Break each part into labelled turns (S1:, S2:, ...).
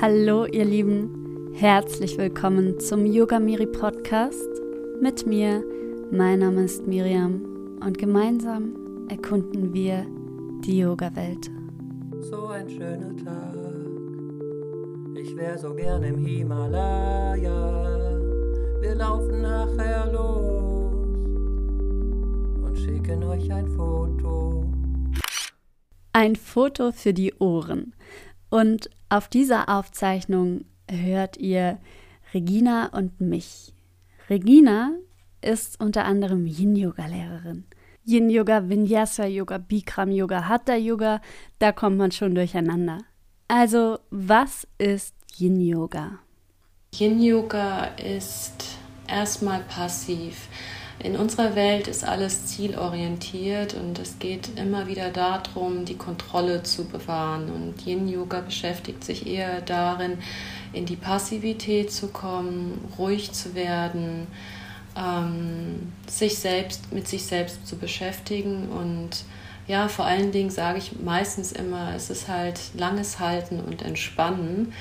S1: Hallo ihr Lieben, herzlich willkommen zum Yoga Miri Podcast mit mir. Mein Name ist Miriam und gemeinsam erkunden wir die Yoga-Welt.
S2: So ein schöner Tag, ich wäre so gern im Himalaya. Wir laufen nachher los und schicken euch ein Foto.
S1: Ein Foto für die Ohren. Und auf dieser Aufzeichnung hört ihr Regina und mich. Regina ist unter anderem Yin-Yoga-Lehrerin. Yin-Yoga, Vinyasa-Yoga, Bikram-Yoga, Hatha-Yoga, da kommt man schon durcheinander. Also, was ist Yin-Yoga?
S3: Yin-Yoga ist erstmal passiv. In unserer Welt ist alles zielorientiert und es geht immer wieder darum, die Kontrolle zu bewahren. Und Yin Yoga beschäftigt sich eher darin, in die Passivität zu kommen, ruhig zu werden, ähm, sich selbst mit sich selbst zu beschäftigen und ja, vor allen Dingen sage ich meistens immer, es ist halt langes Halten und Entspannen,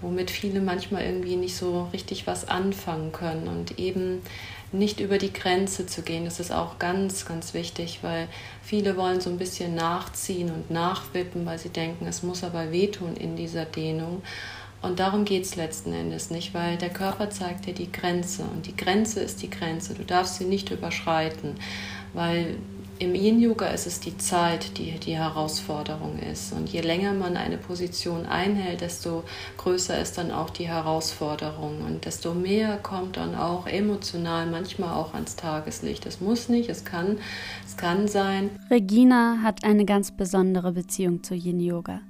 S3: womit viele manchmal irgendwie nicht so richtig was anfangen können und eben nicht über die Grenze zu gehen. Das ist auch ganz, ganz wichtig, weil viele wollen so ein bisschen nachziehen und nachwippen, weil sie denken, es muss aber wehtun in dieser Dehnung. Und darum geht es letzten Endes nicht, weil der Körper zeigt dir die Grenze und die Grenze ist die Grenze. Du darfst sie nicht überschreiten, weil im Yin-Yoga ist es die Zeit, die die Herausforderung ist. Und je länger man eine Position einhält, desto größer ist dann auch die Herausforderung. Und desto mehr kommt dann auch emotional manchmal auch ans Tageslicht. Es muss nicht, es kann, es kann sein.
S1: Regina hat eine ganz besondere Beziehung zu Yin-Yoga.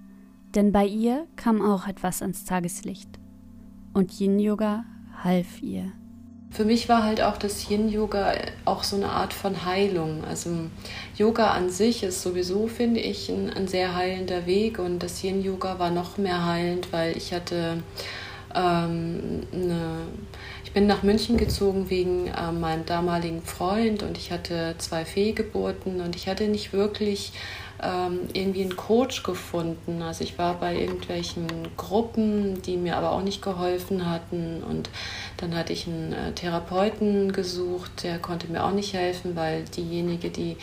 S1: Denn bei ihr kam auch etwas ans Tageslicht. Und Yin-Yoga half ihr.
S3: Für mich war halt auch das Yin-Yoga auch so eine Art von Heilung. Also Yoga an sich ist sowieso, finde ich, ein, ein sehr heilender Weg und das Yin-Yoga war noch mehr heilend, weil ich hatte ähm, eine, ich bin nach München gezogen wegen äh, meinem damaligen Freund und ich hatte zwei Fehlgeburten und ich hatte nicht wirklich ähm, irgendwie einen Coach gefunden. Also ich war bei irgendwelchen Gruppen, die mir aber auch nicht geholfen hatten. Und dann hatte ich einen äh, Therapeuten gesucht, der konnte mir auch nicht helfen, weil diejenige, die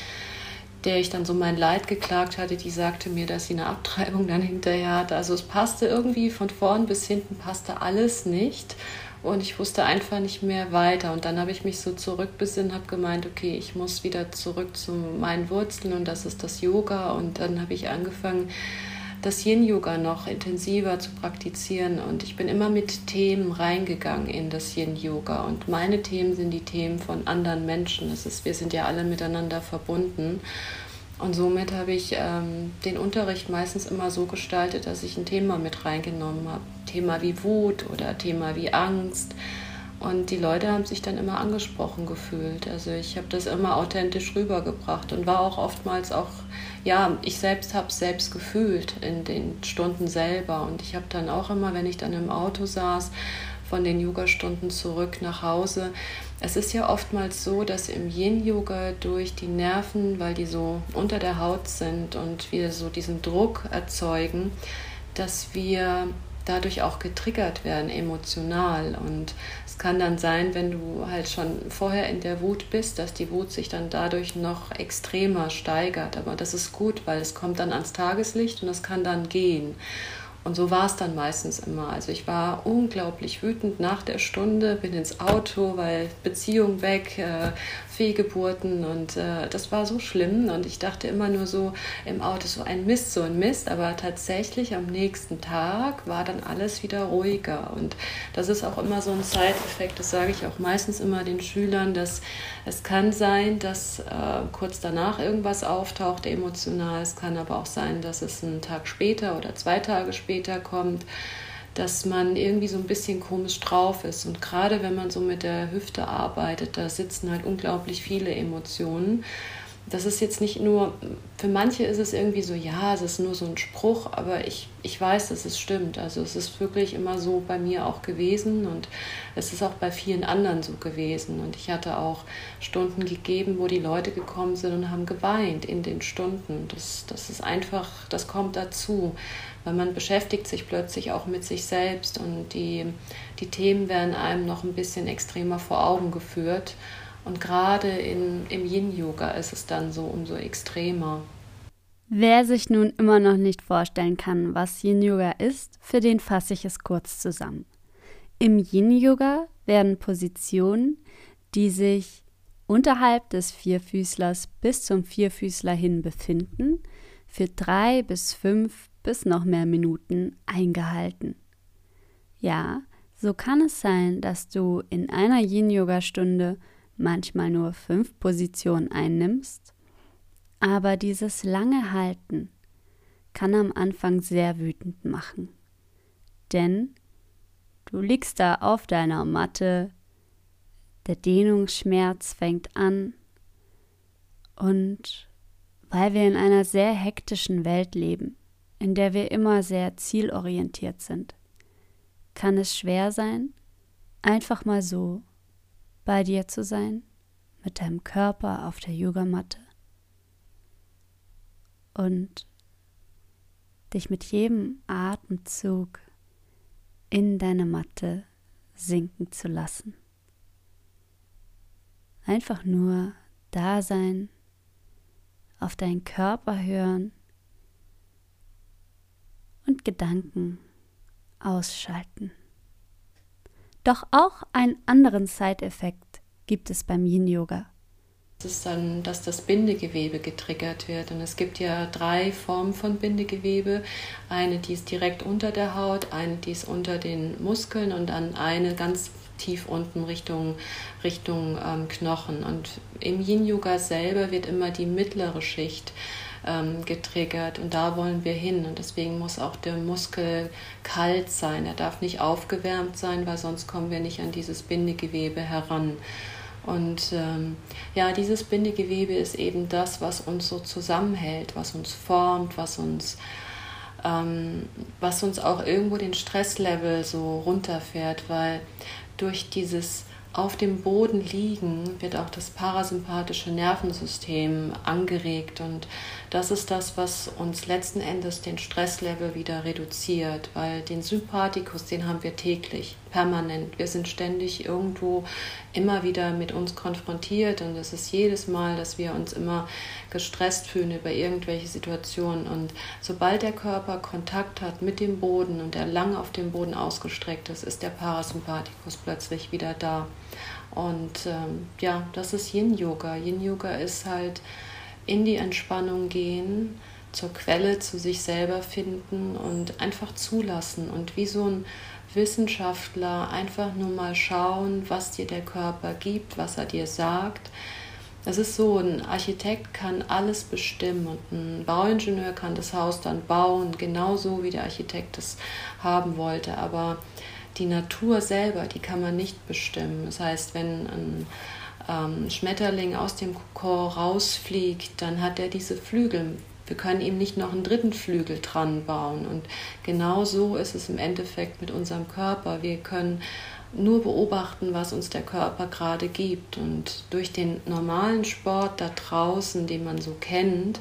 S3: der ich dann so mein Leid geklagt hatte, die sagte mir, dass sie eine Abtreibung dann hinterher hatte. Also es passte irgendwie von vorn bis hinten, passte alles nicht und ich wusste einfach nicht mehr weiter. Und dann habe ich mich so zurückbesinnt, habe gemeint, okay, ich muss wieder zurück zu meinen Wurzeln und das ist das Yoga. Und dann habe ich angefangen, das Yin-Yoga noch intensiver zu praktizieren. Und ich bin immer mit Themen reingegangen in das Yin-Yoga. Und meine Themen sind die Themen von anderen Menschen. Das ist, wir sind ja alle miteinander verbunden. Und somit habe ich ähm, den Unterricht meistens immer so gestaltet, dass ich ein Thema mit reingenommen habe. Thema wie Wut oder Thema wie Angst. Und die Leute haben sich dann immer angesprochen gefühlt. Also ich habe das immer authentisch rübergebracht und war auch oftmals auch, ja, ich selbst habe es selbst gefühlt in den Stunden selber. Und ich habe dann auch immer, wenn ich dann im Auto saß, von den Yoga-Stunden zurück nach Hause. Es ist ja oftmals so, dass im Yin-Yoga durch die Nerven, weil die so unter der Haut sind und wir so diesen Druck erzeugen, dass wir dadurch auch getriggert werden emotional. Und es kann dann sein, wenn du halt schon vorher in der Wut bist, dass die Wut sich dann dadurch noch extremer steigert. Aber das ist gut, weil es kommt dann ans Tageslicht und es kann dann gehen. Und so war es dann meistens immer. Also ich war unglaublich wütend nach der Stunde, bin ins Auto, weil Beziehung weg, äh, Fehlgeburten und äh, das war so schlimm und ich dachte immer nur so im Auto so ein Mist, so ein Mist, aber tatsächlich am nächsten Tag war dann alles wieder ruhiger und das ist auch immer so ein Side-Effekt, das sage ich auch meistens immer den Schülern, dass es kann sein, dass äh, kurz danach irgendwas auftaucht emotional, es kann aber auch sein, dass es einen Tag später oder zwei Tage später kommt dass man irgendwie so ein bisschen komisch drauf ist. Und gerade wenn man so mit der Hüfte arbeitet, da sitzen halt unglaublich viele Emotionen. Das ist jetzt nicht nur, für manche ist es irgendwie so, ja, es ist nur so ein Spruch, aber ich, ich weiß, dass es stimmt. Also es ist wirklich immer so bei mir auch gewesen und es ist auch bei vielen anderen so gewesen. Und ich hatte auch Stunden gegeben, wo die Leute gekommen sind und haben geweint in den Stunden. Das, das ist einfach, das kommt dazu, weil man beschäftigt sich plötzlich auch mit sich selbst und die, die Themen werden einem noch ein bisschen extremer vor Augen geführt. Und gerade in, im Yin-Yoga ist es dann so umso extremer.
S1: Wer sich nun immer noch nicht vorstellen kann, was Yin-Yoga ist, für den fasse ich es kurz zusammen. Im Yin-Yoga werden Positionen, die sich unterhalb des Vierfüßlers bis zum Vierfüßler hin befinden, für drei bis fünf bis noch mehr Minuten eingehalten. Ja, so kann es sein, dass du in einer Yin-Yoga-Stunde manchmal nur fünf Positionen einnimmst, aber dieses lange Halten kann am Anfang sehr wütend machen. Denn du liegst da auf deiner Matte, der Dehnungsschmerz fängt an und weil wir in einer sehr hektischen Welt leben, in der wir immer sehr zielorientiert sind, kann es schwer sein, einfach mal so bei dir zu sein, mit deinem Körper auf der Yogamatte und dich mit jedem Atemzug in deine Matte sinken zu lassen. Einfach nur da sein, auf deinen Körper hören und Gedanken ausschalten. Doch auch einen anderen Side-Effekt gibt es beim Yin-Yoga.
S3: Das ist dann, dass das Bindegewebe getriggert wird. Und es gibt ja drei Formen von Bindegewebe. Eine, die ist direkt unter der Haut, eine, die ist unter den Muskeln und dann eine ganz tief unten Richtung, Richtung ähm, Knochen. Und im Yin-Yoga selber wird immer die mittlere Schicht ähm, getriggert und da wollen wir hin. Und deswegen muss auch der Muskel kalt sein. Er darf nicht aufgewärmt sein, weil sonst kommen wir nicht an dieses Bindegewebe heran. Und ähm, ja, dieses Bindegewebe ist eben das, was uns so zusammenhält, was uns formt, was uns, ähm, was uns auch irgendwo den Stresslevel so runterfährt, weil durch dieses auf dem Boden liegen wird auch das parasympathische Nervensystem angeregt und das ist das, was uns letzten Endes den Stresslevel wieder reduziert, weil den Sympathikus, den haben wir täglich, permanent. Wir sind ständig irgendwo immer wieder mit uns konfrontiert und es ist jedes Mal, dass wir uns immer gestresst fühlen über irgendwelche Situationen und sobald der Körper Kontakt hat mit dem Boden und er lang auf dem Boden ausgestreckt ist, ist der Parasympathikus plötzlich wieder da. Und ähm, ja, das ist Yin-Yoga. Yin-Yoga ist halt in die Entspannung gehen, zur Quelle zu sich selber finden und einfach zulassen und wie so ein Wissenschaftler einfach nur mal schauen, was dir der Körper gibt, was er dir sagt. Das ist so, ein Architekt kann alles bestimmen und ein Bauingenieur kann das Haus dann bauen, genauso wie der Architekt es haben wollte. Aber die Natur selber, die kann man nicht bestimmen. Das heißt, wenn ein ähm, Schmetterling aus dem Kokon rausfliegt, dann hat er diese Flügel. Wir können ihm nicht noch einen dritten Flügel dran bauen. Und genau so ist es im Endeffekt mit unserem Körper. Wir können nur beobachten, was uns der Körper gerade gibt. Und durch den normalen Sport da draußen, den man so kennt,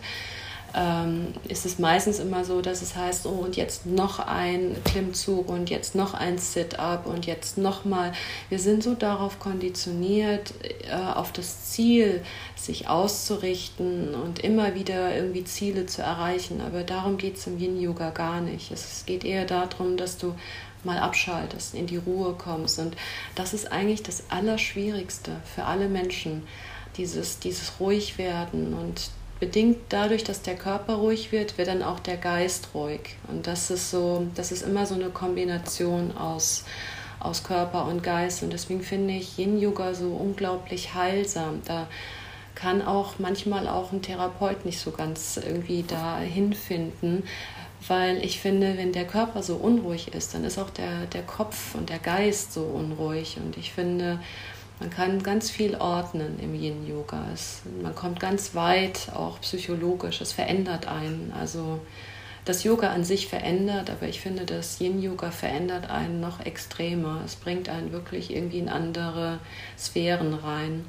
S3: ähm, ist es meistens immer so, dass es heißt, oh, und jetzt noch ein Klimmzug und jetzt noch ein Sit-up und jetzt noch mal. Wir sind so darauf konditioniert, äh, auf das Ziel sich auszurichten und immer wieder irgendwie Ziele zu erreichen. Aber darum geht es im Yin-Yoga gar nicht. Es geht eher darum, dass du mal abschaltest, in die Ruhe kommst. Und das ist eigentlich das Allerschwierigste für alle Menschen, dieses, dieses Ruhigwerden und bedingt dadurch, dass der Körper ruhig wird, wird dann auch der Geist ruhig. Und das ist so, das ist immer so eine Kombination aus, aus Körper und Geist. Und deswegen finde ich Yin-Yoga so unglaublich heilsam. Da kann auch manchmal auch ein Therapeut nicht so ganz irgendwie dahin finden, weil ich finde, wenn der Körper so unruhig ist, dann ist auch der, der Kopf und der Geist so unruhig. Und ich finde, Man kann ganz viel ordnen im Yin-Yoga. Man kommt ganz weit, auch psychologisch. Es verändert einen. Also das Yoga an sich verändert, aber ich finde, das Yin-Yoga verändert einen noch extremer. Es bringt einen wirklich irgendwie in andere Sphären rein.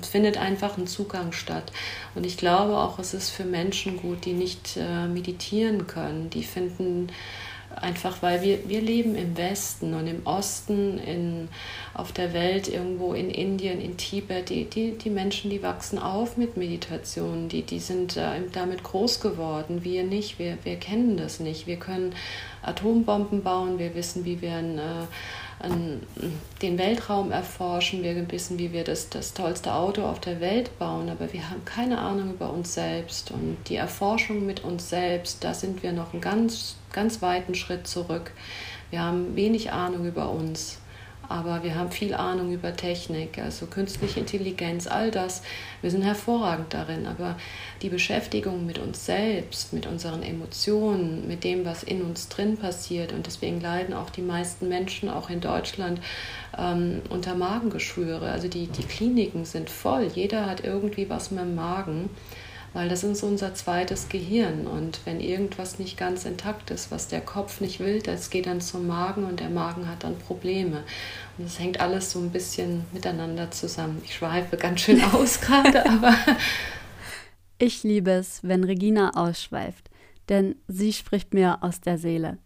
S3: Es findet einfach ein Zugang statt. Und ich glaube auch, es ist für Menschen gut, die nicht äh, meditieren können. Die finden einfach, weil wir, wir leben im Westen und im Osten, in, auf der Welt, irgendwo in Indien, in Tibet. Die, die, die Menschen, die wachsen auf mit Meditation. Die, die sind äh, damit groß geworden. Wir nicht. Wir, wir kennen das nicht. Wir können Atombomben bauen. Wir wissen, wie wir ein. Äh, den Weltraum erforschen, wir wissen, wie wir das, das tollste Auto auf der Welt bauen, aber wir haben keine Ahnung über uns selbst. Und die Erforschung mit uns selbst, da sind wir noch einen ganz, ganz weiten Schritt zurück. Wir haben wenig Ahnung über uns aber wir haben viel Ahnung über Technik, also künstliche Intelligenz, all das. Wir sind hervorragend darin, aber die Beschäftigung mit uns selbst, mit unseren Emotionen, mit dem, was in uns drin passiert, und deswegen leiden auch die meisten Menschen, auch in Deutschland, ähm, unter Magengeschwüre. Also die, die Kliniken sind voll, jeder hat irgendwie was mit dem Magen weil das ist unser zweites Gehirn. Und wenn irgendwas nicht ganz intakt ist, was der Kopf nicht will, das geht dann zum Magen und der Magen hat dann Probleme. Und das hängt alles so ein bisschen miteinander zusammen. Ich schweife ganz schön aus gerade, aber.
S1: Ich liebe es, wenn Regina ausschweift, denn sie spricht mir aus der Seele.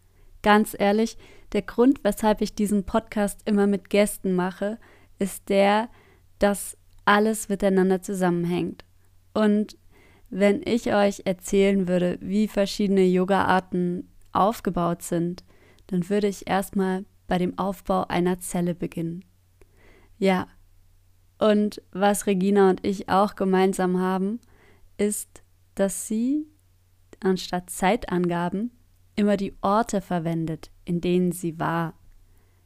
S1: Ganz ehrlich, der Grund, weshalb ich diesen Podcast immer mit Gästen mache, ist der, dass alles miteinander zusammenhängt. Und wenn ich euch erzählen würde, wie verschiedene Yoga-Arten aufgebaut sind, dann würde ich erstmal bei dem Aufbau einer Zelle beginnen. Ja, und was Regina und ich auch gemeinsam haben, ist, dass sie anstatt Zeitangaben immer die Orte verwendet, in denen sie war.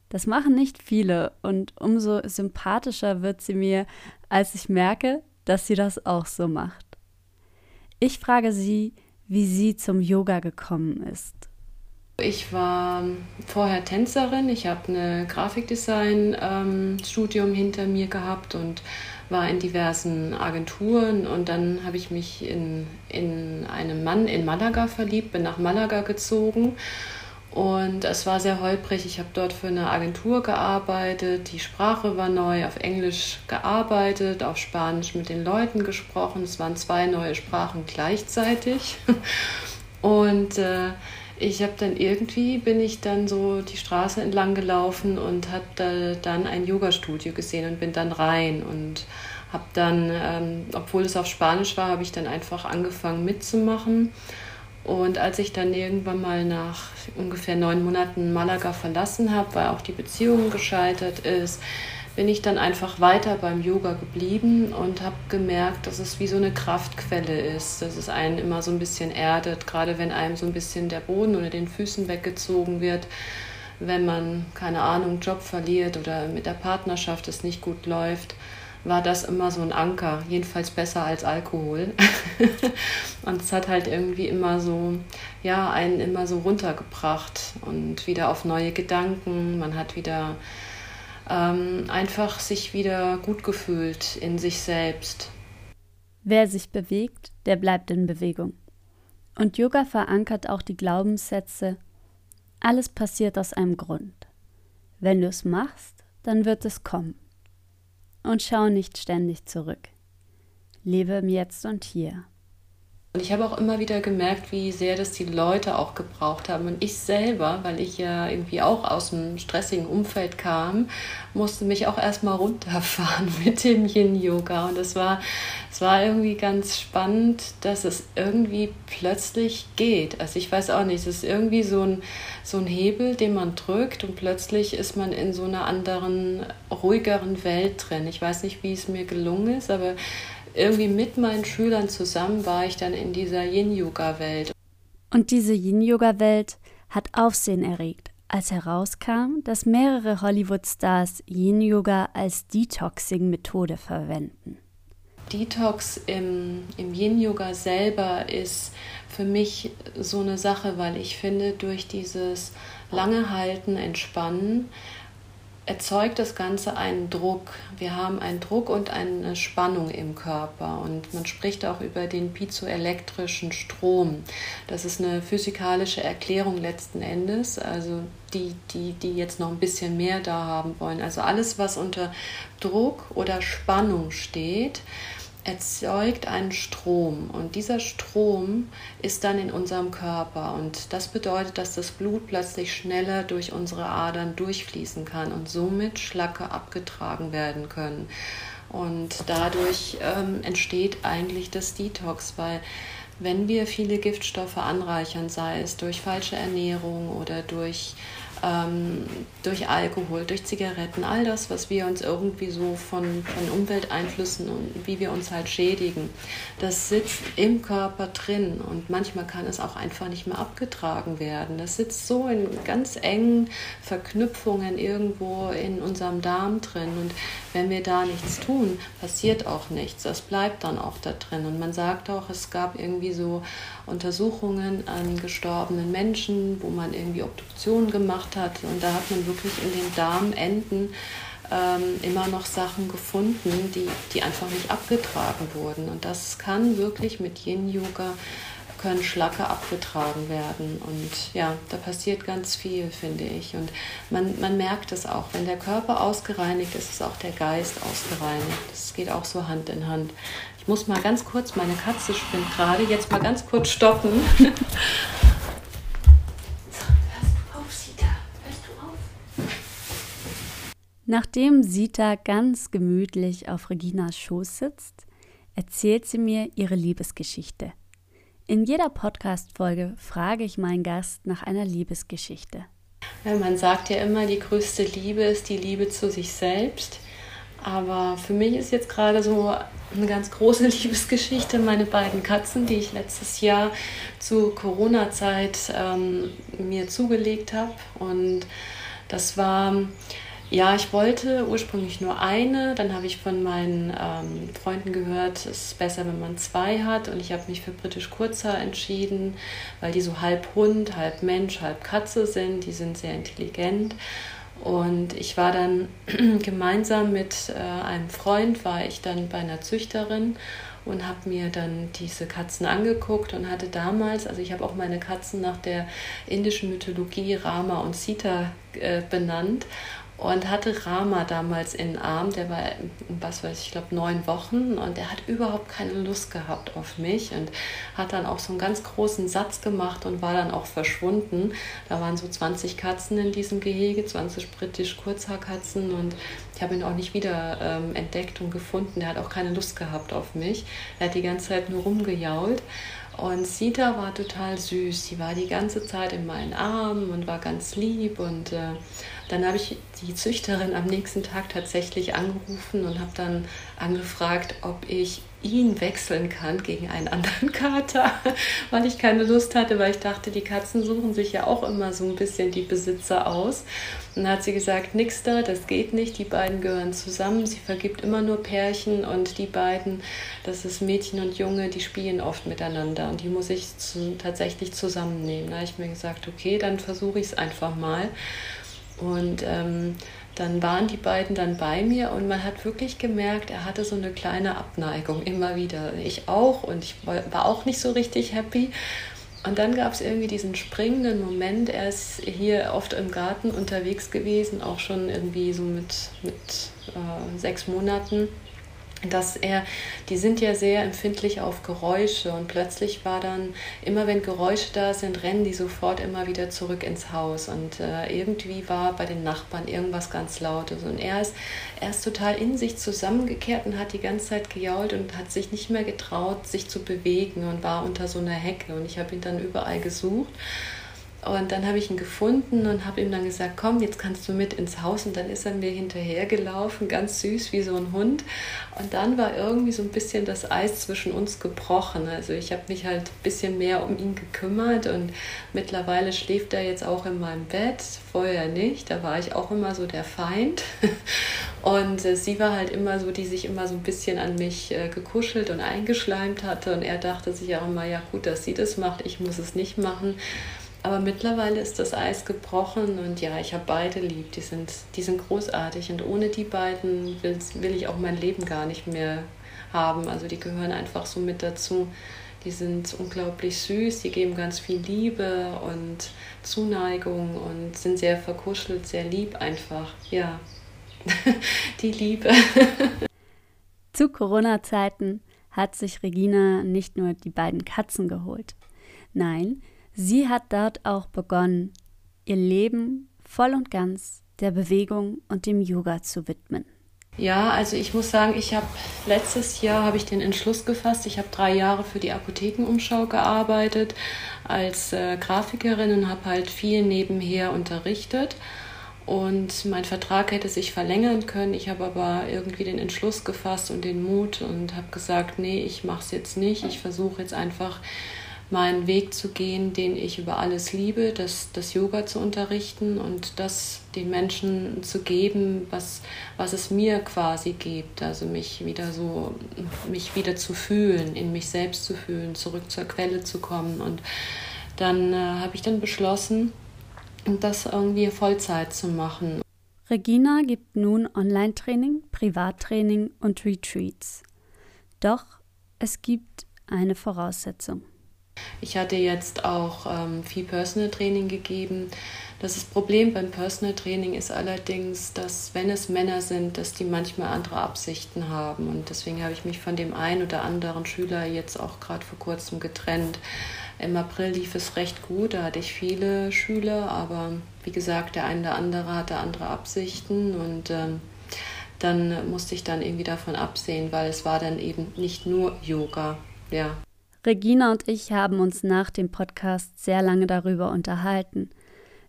S1: Das machen nicht viele und umso sympathischer wird sie mir, als ich merke, dass sie das auch so macht. Ich frage sie, wie sie zum Yoga gekommen ist.
S3: Ich war vorher Tänzerin. Ich habe eine Grafikdesign-Studium ähm, hinter mir gehabt und war in diversen Agenturen. Und dann habe ich mich in, in einen Mann in Malaga verliebt, bin nach Malaga gezogen und es war sehr holprig. Ich habe dort für eine Agentur gearbeitet. Die Sprache war neu, auf Englisch gearbeitet, auf Spanisch mit den Leuten gesprochen. Es waren zwei neue Sprachen gleichzeitig. Und äh, ich habe dann irgendwie, bin ich dann so die Straße entlang gelaufen und habe da dann ein Yoga-Studio gesehen und bin dann rein und habe dann, ähm, obwohl es auf Spanisch war, habe ich dann einfach angefangen mitzumachen und als ich dann irgendwann mal nach ungefähr neun Monaten Malaga verlassen habe, weil auch die Beziehung gescheitert ist, bin ich dann einfach weiter beim Yoga geblieben und habe gemerkt, dass es wie so eine Kraftquelle ist, dass es einen immer so ein bisschen erdet, gerade wenn einem so ein bisschen der Boden unter den Füßen weggezogen wird, wenn man, keine Ahnung, Job verliert oder mit der Partnerschaft es nicht gut läuft war das immer so ein Anker, jedenfalls besser als Alkohol. und es hat halt irgendwie immer so, ja, einen immer so runtergebracht und wieder auf neue Gedanken. Man hat wieder ähm, einfach sich wieder gut gefühlt in sich selbst.
S1: Wer sich bewegt, der bleibt in Bewegung. Und Yoga verankert auch die Glaubenssätze, alles passiert aus einem Grund. Wenn du es machst, dann wird es kommen und schau nicht ständig zurück. Lebe im Jetzt und Hier.
S3: Und ich habe auch immer wieder gemerkt, wie sehr das die Leute auch gebraucht haben. Und ich selber, weil ich ja irgendwie auch aus einem stressigen Umfeld kam, musste mich auch erstmal runterfahren mit dem Yin-Yoga. Und es war, war irgendwie ganz spannend, dass es irgendwie plötzlich geht. Also ich weiß auch nicht, es ist irgendwie so ein, so ein Hebel, den man drückt und plötzlich ist man in so einer anderen, ruhigeren Welt drin. Ich weiß nicht, wie es mir gelungen ist, aber irgendwie mit meinen Schülern zusammen war ich dann in dieser Yin-Yoga-Welt.
S1: Und diese Yin-Yoga-Welt hat Aufsehen erregt, als herauskam, dass mehrere Hollywood-Stars Yin-Yoga als Detoxing-Methode verwenden.
S3: Detox im, im Yin-Yoga selber ist für mich so eine Sache, weil ich finde, durch dieses lange Halten, Entspannen, erzeugt das Ganze einen Druck. Wir haben einen Druck und eine Spannung im Körper. Und man spricht auch über den piezoelektrischen Strom. Das ist eine physikalische Erklärung letzten Endes. Also die, die, die jetzt noch ein bisschen mehr da haben wollen. Also alles, was unter Druck oder Spannung steht, erzeugt einen Strom und dieser Strom ist dann in unserem Körper und das bedeutet, dass das Blut plötzlich schneller durch unsere Adern durchfließen kann und somit Schlacke abgetragen werden können. Und dadurch ähm, entsteht eigentlich das Detox, weil wenn wir viele Giftstoffe anreichern, sei es durch falsche Ernährung oder durch ähm, durch Alkohol, durch Zigaretten, all das, was wir uns irgendwie so von, von Umwelteinflüssen und wie wir uns halt schädigen, das sitzt im Körper drin und manchmal kann es auch einfach nicht mehr abgetragen werden. Das sitzt so in ganz engen Verknüpfungen irgendwo in unserem Darm drin und wenn wir da nichts tun, passiert auch nichts. Das bleibt dann auch da drin und man sagt auch, es gab irgendwie so Untersuchungen an gestorbenen Menschen, wo man irgendwie Obduktionen gemacht hat. Und da hat man wirklich in den Darmenden ähm, immer noch Sachen gefunden, die, die einfach nicht abgetragen wurden. Und das kann wirklich mit Yin-Yoga können Schlacke abgetragen werden. Und ja, da passiert ganz viel, finde ich. Und man, man merkt es auch, wenn der Körper ausgereinigt ist, ist auch der Geist ausgereinigt. Das geht auch so Hand in Hand muss mal ganz kurz, meine Katze spinnt gerade, jetzt mal ganz kurz stoppen.
S1: Nachdem Sita ganz gemütlich auf Reginas Schoß sitzt, erzählt sie mir ihre Liebesgeschichte. In jeder Podcast-Folge frage ich meinen Gast nach einer Liebesgeschichte.
S3: Man sagt ja immer, die größte Liebe ist die Liebe zu sich selbst. Aber für mich ist jetzt gerade so eine ganz große Liebesgeschichte meine beiden Katzen, die ich letztes Jahr zu Corona-Zeit ähm, mir zugelegt habe. Und das war, ja, ich wollte ursprünglich nur eine. Dann habe ich von meinen ähm, Freunden gehört, es ist besser, wenn man zwei hat. Und ich habe mich für British Kurzer entschieden, weil die so halb Hund, halb Mensch, halb Katze sind. Die sind sehr intelligent. Und ich war dann gemeinsam mit äh, einem Freund, war ich dann bei einer Züchterin und habe mir dann diese Katzen angeguckt und hatte damals, also ich habe auch meine Katzen nach der indischen Mythologie Rama und Sita äh, benannt und hatte Rama damals in den Arm, der war, was weiß ich, ich glaube neun Wochen und der hat überhaupt keine Lust gehabt auf mich und hat dann auch so einen ganz großen Satz gemacht und war dann auch verschwunden. Da waren so 20 Katzen in diesem Gehege, 20 britisch Kurzhaarkatzen und ich habe ihn auch nicht wieder ähm, entdeckt und gefunden. Der hat auch keine Lust gehabt auf mich. Er hat die ganze Zeit nur rumgejault. Und Sita war total süß. Sie war die ganze Zeit in meinen Armen und war ganz lieb und äh, dann habe ich die Züchterin am nächsten Tag tatsächlich angerufen und habe dann angefragt, ob ich ihn wechseln kann gegen einen anderen Kater, weil ich keine Lust hatte, weil ich dachte, die Katzen suchen sich ja auch immer so ein bisschen die Besitzer aus. Und dann hat sie gesagt, nix da, das geht nicht, die beiden gehören zusammen, sie vergibt immer nur Pärchen und die beiden, das ist Mädchen und Junge, die spielen oft miteinander und die muss ich zu, tatsächlich zusammennehmen. Da habe ich mir gesagt, okay, dann versuche ich es einfach mal. Und ähm, dann waren die beiden dann bei mir und man hat wirklich gemerkt, er hatte so eine kleine Abneigung immer wieder. Ich auch und ich war auch nicht so richtig happy. Und dann gab es irgendwie diesen springenden Moment. Er ist hier oft im Garten unterwegs gewesen, auch schon irgendwie so mit, mit äh, sechs Monaten dass er, die sind ja sehr empfindlich auf Geräusche und plötzlich war dann, immer wenn Geräusche da sind, rennen die sofort immer wieder zurück ins Haus und äh, irgendwie war bei den Nachbarn irgendwas ganz Lautes und er ist, er ist total in sich zusammengekehrt und hat die ganze Zeit gejault und hat sich nicht mehr getraut, sich zu bewegen und war unter so einer Hecke und ich habe ihn dann überall gesucht und dann habe ich ihn gefunden und habe ihm dann gesagt, komm, jetzt kannst du mit ins Haus. Und dann ist er mir hinterhergelaufen, ganz süß wie so ein Hund. Und dann war irgendwie so ein bisschen das Eis zwischen uns gebrochen. Also ich habe mich halt ein bisschen mehr um ihn gekümmert und mittlerweile schläft er jetzt auch in meinem Bett. Vorher nicht, da war ich auch immer so der Feind. Und äh, sie war halt immer so, die sich immer so ein bisschen an mich äh, gekuschelt und eingeschleimt hatte. Und er dachte sich auch immer, ja gut, dass sie das macht, ich muss es nicht machen. Aber mittlerweile ist das Eis gebrochen und ja, ich habe beide lieb. Die sind, die sind großartig und ohne die beiden will, will ich auch mein Leben gar nicht mehr haben. Also die gehören einfach so mit dazu. Die sind unglaublich süß, die geben ganz viel Liebe und Zuneigung und sind sehr verkuschelt, sehr lieb einfach. Ja, die Liebe.
S1: Zu Corona-Zeiten hat sich Regina nicht nur die beiden Katzen geholt. Nein, sie hat dort auch begonnen, ihr Leben voll und ganz der Bewegung und dem Yoga zu widmen.
S3: Ja, also ich muss sagen, ich habe letztes Jahr habe ich den Entschluss gefasst. Ich habe drei Jahre für die Apothekenumschau gearbeitet als äh, Grafikerin und habe halt viel nebenher unterrichtet. Und mein Vertrag hätte sich verlängern können. Ich habe aber irgendwie den Entschluss gefasst und den Mut und habe gesagt, nee, ich mache es jetzt nicht. Ich versuche jetzt einfach meinen Weg zu gehen, den ich über alles liebe, das, das Yoga zu unterrichten und das den Menschen zu geben, was, was es mir quasi gibt. Also mich wieder so, mich wieder zu fühlen, in mich selbst zu fühlen, zurück zur Quelle zu kommen. Und dann äh, habe ich dann beschlossen, das irgendwie Vollzeit zu machen.
S1: Regina gibt nun Online-Training, Privattraining und Retreats. Doch es gibt eine Voraussetzung.
S3: Ich hatte jetzt auch ähm, viel Personal Training gegeben. Das Problem beim Personal Training ist allerdings, dass wenn es Männer sind, dass die manchmal andere Absichten haben. Und deswegen habe ich mich von dem einen oder anderen Schüler jetzt auch gerade vor kurzem getrennt. Im April lief es recht gut, da hatte ich viele Schüler, aber wie gesagt, der eine oder andere hatte andere Absichten und ähm, dann musste ich dann irgendwie davon absehen, weil es war dann eben nicht nur Yoga. Ja.
S1: Regina und ich haben uns nach dem Podcast sehr lange darüber unterhalten,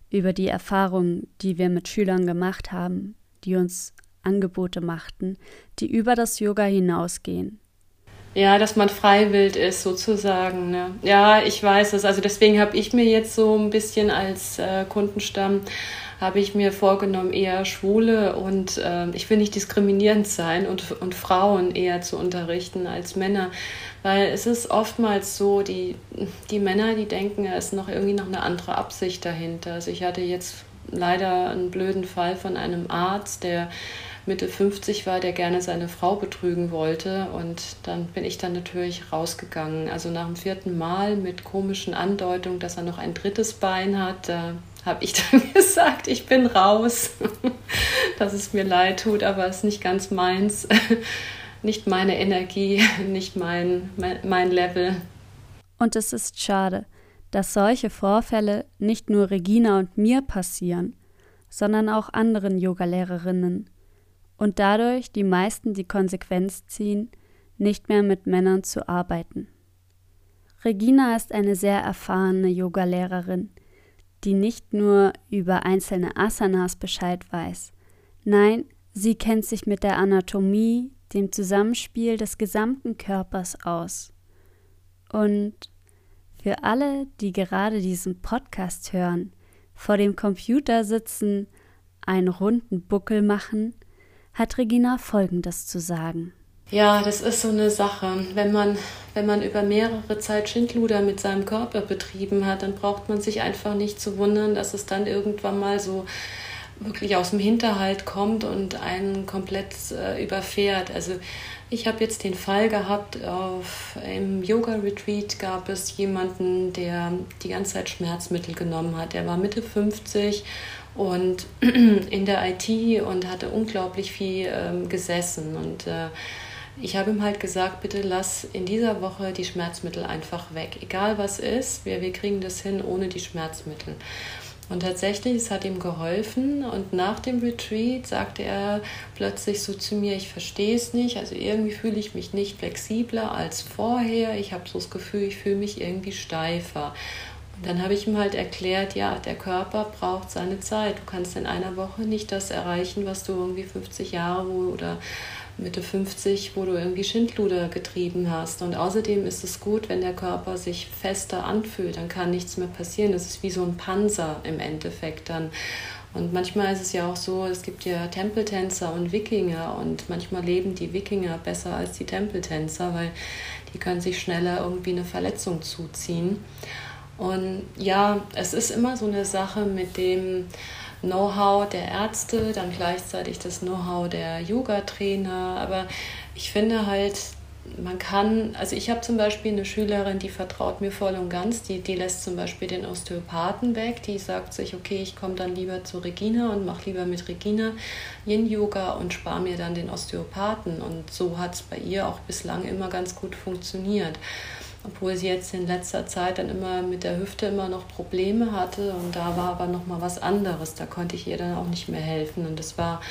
S1: über die Erfahrungen, die wir mit Schülern gemacht haben, die uns Angebote machten, die über das Yoga hinausgehen.
S3: Ja, dass man freiwillig ist, sozusagen. Ne? Ja, ich weiß es. Also deswegen habe ich mir jetzt so ein bisschen als äh, Kundenstamm habe ich mir vorgenommen, eher Schwule und äh, ich will nicht diskriminierend sein und, und Frauen eher zu unterrichten als Männer. Weil es ist oftmals so, die, die Männer, die denken, es ist noch irgendwie noch eine andere Absicht dahinter. Also ich hatte jetzt leider einen blöden Fall von einem Arzt, der Mitte 50 war, der gerne seine Frau betrügen wollte. Und dann bin ich dann natürlich rausgegangen. Also nach dem vierten Mal mit komischen Andeutungen, dass er noch ein drittes Bein hat, da habe ich dann gesagt, ich bin raus, dass es mir leid tut, aber es ist nicht ganz meins, nicht meine Energie, nicht mein, mein, mein Level.
S1: Und es ist schade, dass solche Vorfälle nicht nur Regina und mir passieren, sondern auch anderen Yogalehrerinnen und dadurch die meisten die Konsequenz ziehen, nicht mehr mit Männern zu arbeiten. Regina ist eine sehr erfahrene Yogalehrerin, die nicht nur über einzelne Asanas Bescheid weiß. Nein, sie kennt sich mit der Anatomie, dem Zusammenspiel des gesamten Körpers aus. Und für alle, die gerade diesen Podcast hören, vor dem Computer sitzen, einen runden Buckel machen, hat Regina Folgendes zu sagen.
S3: Ja, das ist so eine Sache. Wenn man, wenn man über mehrere Zeit Schindluder mit seinem Körper betrieben hat, dann braucht man sich einfach nicht zu wundern, dass es dann irgendwann mal so wirklich aus dem Hinterhalt kommt und einen komplett äh, überfährt. Also ich habe jetzt den Fall gehabt, auf, im Yoga-Retreat gab es jemanden, der die ganze Zeit Schmerzmittel genommen hat. Der war Mitte 50 und in der IT und hatte unglaublich viel ähm, gesessen und äh, ich habe ihm halt gesagt, bitte lass in dieser Woche die Schmerzmittel einfach weg. Egal was ist, wir, wir kriegen das hin ohne die Schmerzmittel. Und tatsächlich, es hat ihm geholfen. Und nach dem Retreat sagte er plötzlich so zu mir, ich verstehe es nicht. Also irgendwie fühle ich mich nicht flexibler als vorher. Ich habe so das Gefühl, ich fühle mich irgendwie steifer. Und dann habe ich ihm halt erklärt, ja, der Körper braucht seine Zeit. Du kannst in einer Woche nicht das erreichen, was du irgendwie 50 Jahre oder Mitte 50, wo du irgendwie Schindluder getrieben hast. Und außerdem ist es gut, wenn der Körper sich fester anfühlt, dann kann nichts mehr passieren. Das ist wie so ein Panzer im Endeffekt dann. Und manchmal ist es ja auch so, es gibt ja Tempeltänzer und Wikinger und manchmal leben die Wikinger besser als die Tempeltänzer, weil die können sich schneller irgendwie eine Verletzung zuziehen. Und ja, es ist immer so eine Sache mit dem Know-how der Ärzte, dann gleichzeitig das Know-how der Yoga-Trainer. Aber ich finde halt, man kann, also ich habe zum Beispiel eine Schülerin, die vertraut mir voll und ganz, die, die lässt zum Beispiel den Osteopathen weg, die sagt sich, okay, ich komme dann lieber zu Regina und mache lieber mit Regina Yin-Yoga und spare mir dann den Osteopathen. Und so hat es bei ihr auch bislang immer ganz gut funktioniert. Obwohl sie jetzt in letzter Zeit dann immer mit der Hüfte immer noch Probleme hatte und da war aber noch mal was anderes. Da konnte ich ihr dann auch nicht mehr helfen und das war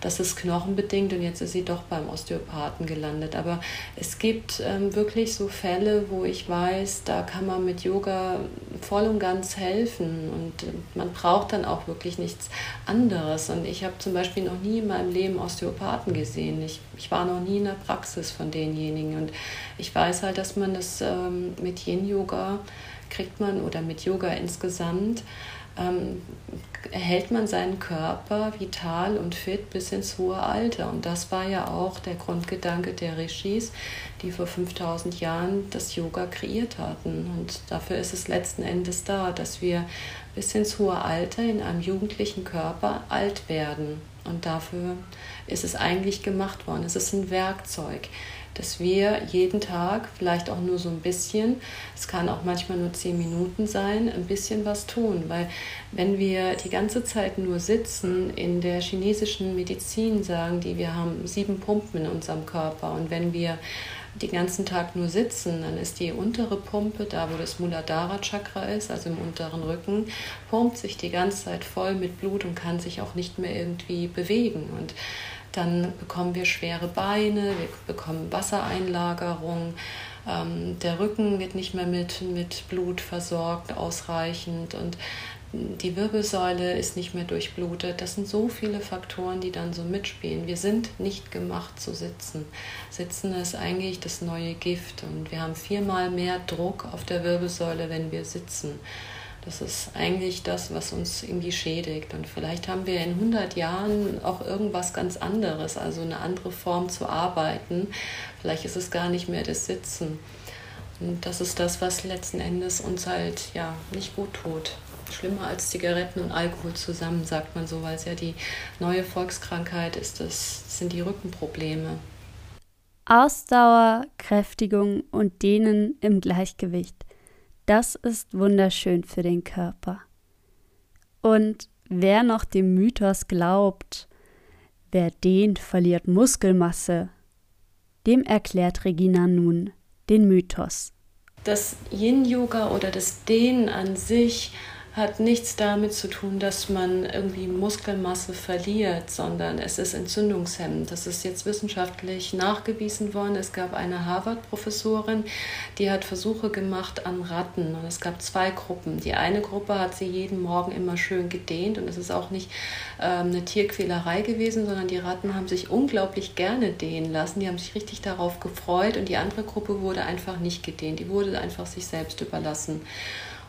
S3: das ist knochenbedingt und jetzt ist sie doch beim Osteopathen gelandet. Aber es gibt ähm, wirklich so Fälle, wo ich weiß, da kann man mit Yoga voll und ganz helfen und äh, man braucht dann auch wirklich nichts anderes. Und ich habe zum Beispiel noch nie in meinem Leben Osteopathen gesehen. Ich, ich war noch nie in der Praxis von denjenigen und ich weiß halt, dass man das ähm, mit Yin-Yoga kriegt man oder mit Yoga insgesamt ähm, erhält man seinen Körper vital und fit bis ins hohe Alter. Und das war ja auch der Grundgedanke der Rishis, die vor 5000 Jahren das Yoga kreiert hatten. Und dafür ist es letzten Endes da, dass wir bis ins hohe Alter in einem jugendlichen Körper alt werden. Und dafür ist es eigentlich gemacht worden. Es ist ein Werkzeug dass wir jeden Tag, vielleicht auch nur so ein bisschen, es kann auch manchmal nur zehn Minuten sein, ein bisschen was tun. Weil wenn wir die ganze Zeit nur sitzen, in der chinesischen Medizin sagen die, wir haben sieben Pumpen in unserem Körper. Und wenn wir den ganzen Tag nur sitzen, dann ist die untere Pumpe, da wo das Muladhara Chakra ist, also im unteren Rücken, pumpt sich die ganze Zeit voll mit Blut und kann sich auch nicht mehr irgendwie bewegen. Und dann bekommen wir schwere Beine, wir bekommen Wassereinlagerung, ähm, der Rücken wird nicht mehr mit, mit Blut versorgt ausreichend und die Wirbelsäule ist nicht mehr durchblutet. Das sind so viele Faktoren, die dann so mitspielen. Wir sind nicht gemacht zu sitzen. Sitzen ist eigentlich das neue Gift und wir haben viermal mehr Druck auf der Wirbelsäule, wenn wir sitzen. Das ist eigentlich das, was uns irgendwie schädigt. Und vielleicht haben wir in 100 Jahren auch irgendwas ganz anderes, also eine andere Form zu arbeiten. Vielleicht ist es gar nicht mehr das Sitzen. Und das ist das, was letzten Endes uns halt ja nicht gut tut. Schlimmer als Zigaretten und Alkohol zusammen, sagt man so, weil es ja die neue Volkskrankheit ist, das sind die Rückenprobleme.
S1: Ausdauer, Kräftigung und Dehnen im Gleichgewicht. Das ist wunderschön für den Körper. Und wer noch dem Mythos glaubt, wer dehnt, verliert Muskelmasse, dem erklärt Regina nun den Mythos.
S3: Das Yin-Yoga oder das Dehnen an sich hat nichts damit zu tun, dass man irgendwie Muskelmasse verliert, sondern es ist entzündungshemmend. Das ist jetzt wissenschaftlich nachgewiesen worden. Es gab eine Harvard-Professorin, die hat Versuche gemacht an Ratten und es gab zwei Gruppen. Die eine Gruppe hat sie jeden Morgen immer schön gedehnt und es ist auch nicht ähm, eine Tierquälerei gewesen, sondern die Ratten haben sich unglaublich gerne dehnen lassen. Die haben sich richtig darauf gefreut und die andere Gruppe wurde einfach nicht gedehnt. Die wurde einfach sich selbst überlassen.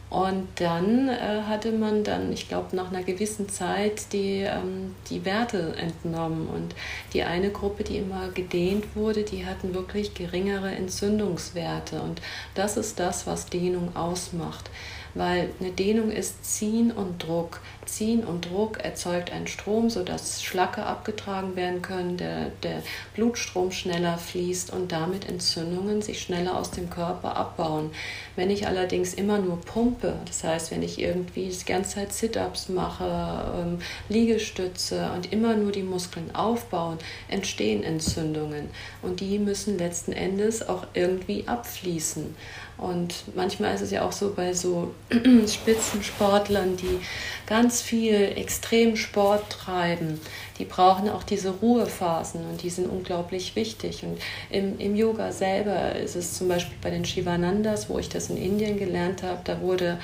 S3: Und dann äh, hatte man dann, ich glaube, nach einer gewissen Zeit die, ähm, die Werte entnommen. Und die eine Gruppe, die immer gedehnt wurde, die hatten wirklich geringere Entzündungswerte. Und das ist das, was Dehnung ausmacht weil eine Dehnung ist Ziehen und Druck. Ziehen und Druck erzeugt einen Strom, sodass Schlacke abgetragen werden können, der, der Blutstrom schneller fließt und damit Entzündungen sich schneller aus dem Körper abbauen. Wenn ich allerdings immer nur pumpe, das heißt, wenn ich irgendwie die ganze Zeit Sit-ups mache, ähm, Liegestütze und immer nur die Muskeln aufbauen, entstehen Entzündungen und die müssen letzten Endes auch irgendwie abfließen. Und manchmal ist es ja auch so bei so Spitzensportlern, die ganz viel Extremsport treiben, die brauchen auch diese Ruhephasen und die sind unglaublich wichtig. Und im, im Yoga selber ist es zum Beispiel bei den Shivanandas, wo ich das in Indien gelernt habe, da wurde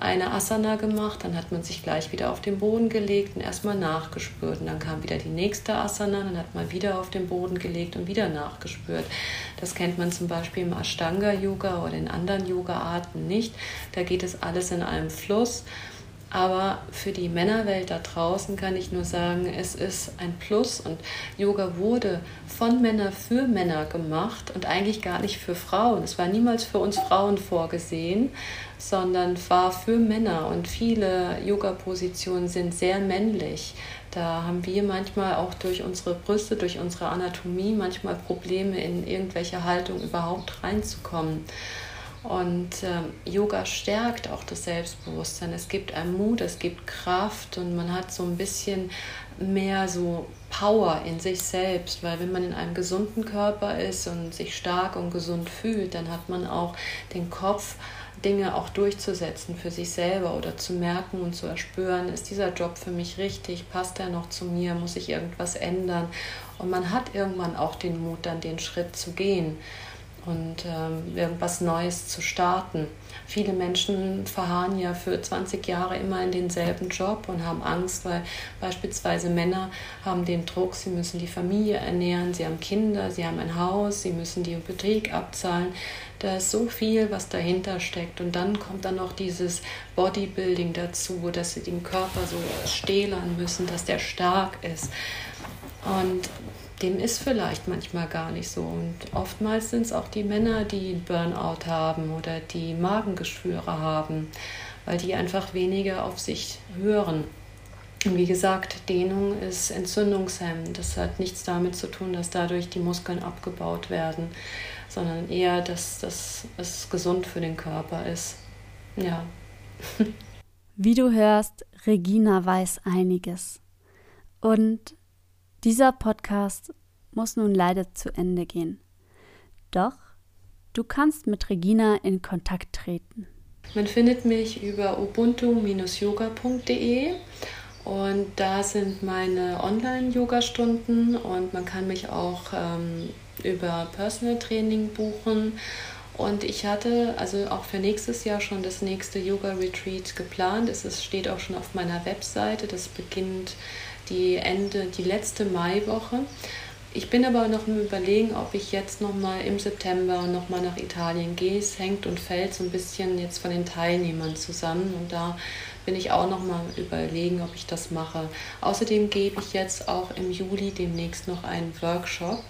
S3: eine Asana gemacht, dann hat man sich gleich wieder auf den Boden gelegt und erstmal nachgespürt. Und dann kam wieder die nächste Asana, dann hat man wieder auf den Boden gelegt und wieder nachgespürt. Das kennt man zum Beispiel im Ashtanga-Yoga oder in anderen Yoga-Arten nicht. Da geht es alles in einem Fluss. Aber für die Männerwelt da draußen kann ich nur sagen, es ist ein Plus und Yoga wurde von Männern für Männer gemacht und eigentlich gar nicht für Frauen. Es war niemals für uns Frauen vorgesehen, sondern war für Männer und viele Yoga-Positionen sind sehr männlich. Da haben wir manchmal auch durch unsere Brüste, durch unsere Anatomie manchmal Probleme in irgendwelche Haltung überhaupt reinzukommen. Und ähm, Yoga stärkt auch das Selbstbewusstsein. Es gibt einen Mut, es gibt Kraft und man hat so ein bisschen mehr so Power in sich selbst, weil wenn man in einem gesunden Körper ist und sich stark und gesund fühlt, dann hat man auch den Kopf, Dinge auch durchzusetzen für sich selber oder zu merken und zu erspüren, ist dieser Job für mich richtig, passt er noch zu mir, muss ich irgendwas ändern? Und man hat irgendwann auch den Mut, dann den Schritt zu gehen und ähm, irgendwas Neues zu starten. Viele Menschen verharren ja für 20 Jahre immer in denselben Job und haben Angst, weil beispielsweise Männer haben den Druck, sie müssen die Familie ernähren, sie haben Kinder, sie haben ein Haus, sie müssen die Hypothek abzahlen. Da ist so viel, was dahinter steckt. Und dann kommt dann noch dieses Bodybuilding dazu, dass sie den Körper so stählern müssen, dass der stark ist. Und dem ist vielleicht manchmal gar nicht so. Und oftmals sind es auch die Männer, die Burnout haben oder die Magengeschwüre haben, weil die einfach weniger auf sich hören. Und wie gesagt, Dehnung ist entzündungshemmend. Das hat nichts damit zu tun, dass dadurch die Muskeln abgebaut werden, sondern eher, dass, dass es gesund für den Körper ist. Ja.
S1: Wie du hörst, Regina weiß einiges. Und dieser Podcast muss nun leider zu Ende gehen. Doch du kannst mit Regina in Kontakt treten.
S3: Man findet mich über ubuntu-yoga.de und da sind meine Online-Yoga-Stunden und man kann mich auch ähm, über Personal Training buchen. Und ich hatte also auch für nächstes Jahr schon das nächste Yoga Retreat geplant. Es steht auch schon auf meiner Webseite. Das beginnt die Ende, die letzte Maiwoche. Ich bin aber noch im Überlegen, ob ich jetzt noch mal im September noch mal nach Italien gehe. Es hängt und fällt so ein bisschen jetzt von den Teilnehmern zusammen und da bin ich auch noch mal überlegen, ob ich das mache. Außerdem gebe ich jetzt auch im Juli demnächst noch einen Workshop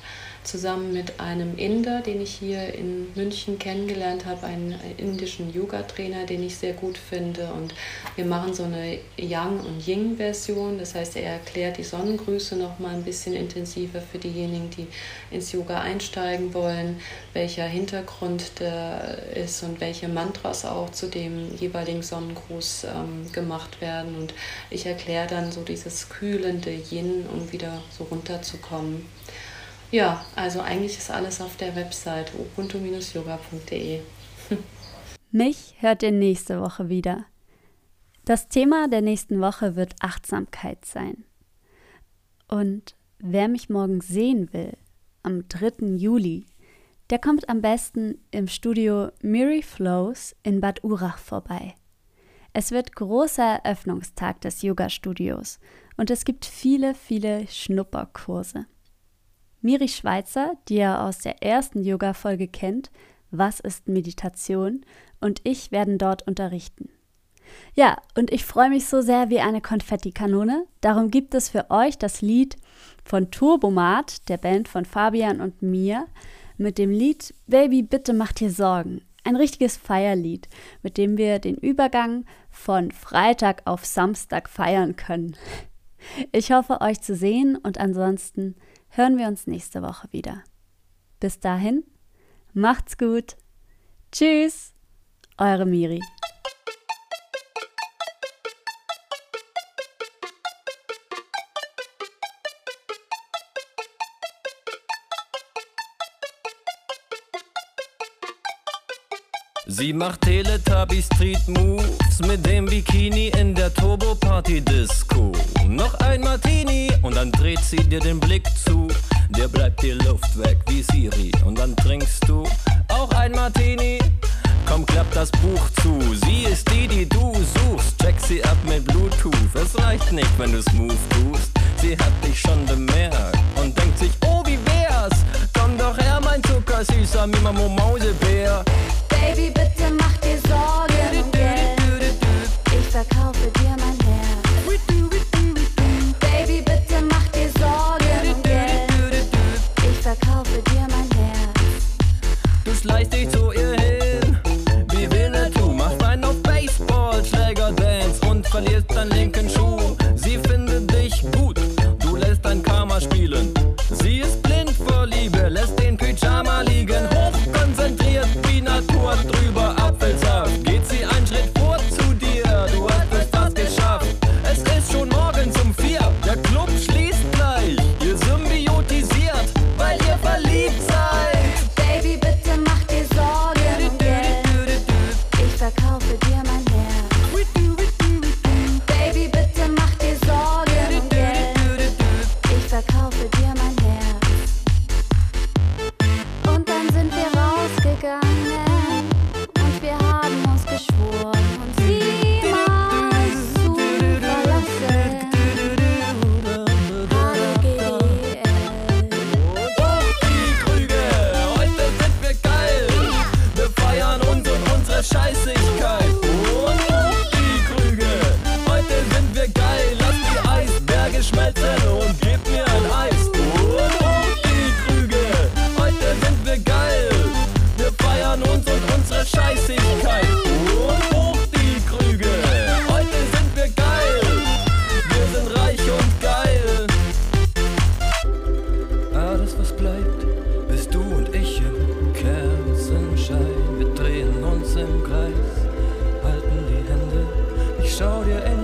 S3: zusammen mit einem Inder, den ich hier in München kennengelernt habe, einen indischen Yoga-Trainer, den ich sehr gut finde. Und wir machen so eine Yang- und Ying-Version. Das heißt, er erklärt die Sonnengrüße noch mal ein bisschen intensiver für diejenigen, die ins Yoga einsteigen wollen, welcher Hintergrund da ist und welche Mantras auch zu dem jeweiligen Sonnengruß ähm, gemacht werden. Und ich erkläre dann so dieses kühlende Yin, um wieder so runterzukommen. Ja, also eigentlich ist alles auf der Website ubuntu-yoga.de.
S1: Mich hört ihr nächste Woche wieder. Das Thema der nächsten Woche wird Achtsamkeit sein. Und wer mich morgen sehen will, am 3. Juli, der kommt am besten im Studio Miri Flows in Bad Urach vorbei. Es wird großer Eröffnungstag des Yoga-Studios und es gibt viele, viele Schnupperkurse. Miri Schweizer, die ihr aus der ersten Yoga-Folge kennt, Was ist Meditation? und ich werden dort unterrichten. Ja, und ich freue mich so sehr wie eine Konfettikanone. Darum gibt es für euch das Lied von Turbomat, der Band von Fabian und mir, mit dem Lied Baby, bitte mach dir Sorgen. Ein richtiges Feierlied, mit dem wir den Übergang von Freitag auf Samstag feiern können. Ich hoffe, euch zu sehen und ansonsten hören wir uns nächste Woche wieder. Bis dahin, macht's gut. Tschüss, eure Miri.
S2: Sie macht Teletubby Street Moves mit dem Bikini in der Turbo Party Disco. Noch ein Martini und dann dreht sie dir den Blick zu. Der bleibt die Luft weg wie Siri und dann trinkst du auch ein Martini. Komm, klapp das Buch zu. Sie ist die, die du suchst. Check sie ab mit Bluetooth. Es reicht nicht, wenn du smooth tust. Sie hat dich schon bemerkt und denkt sich, oh, wie wär's? Komm doch her, mein zuckersüßer Mimamo Mausebär.
S4: Baby, bitte
S2: 守着。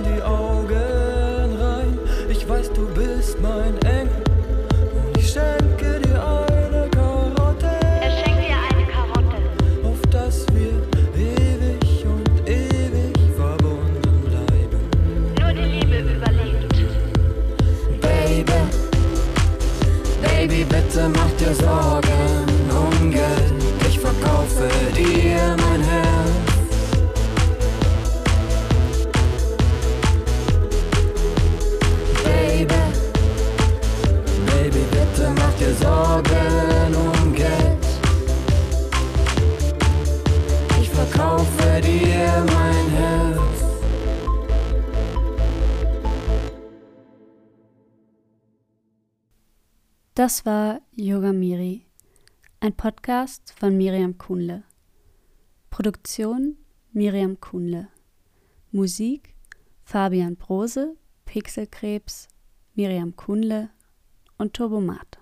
S1: Das war Yoga Miri, ein Podcast von Miriam Kuhnle. Produktion Miriam Kuhnle. Musik Fabian Brose, Pixelkrebs, Miriam Kuhnle und Turbomat.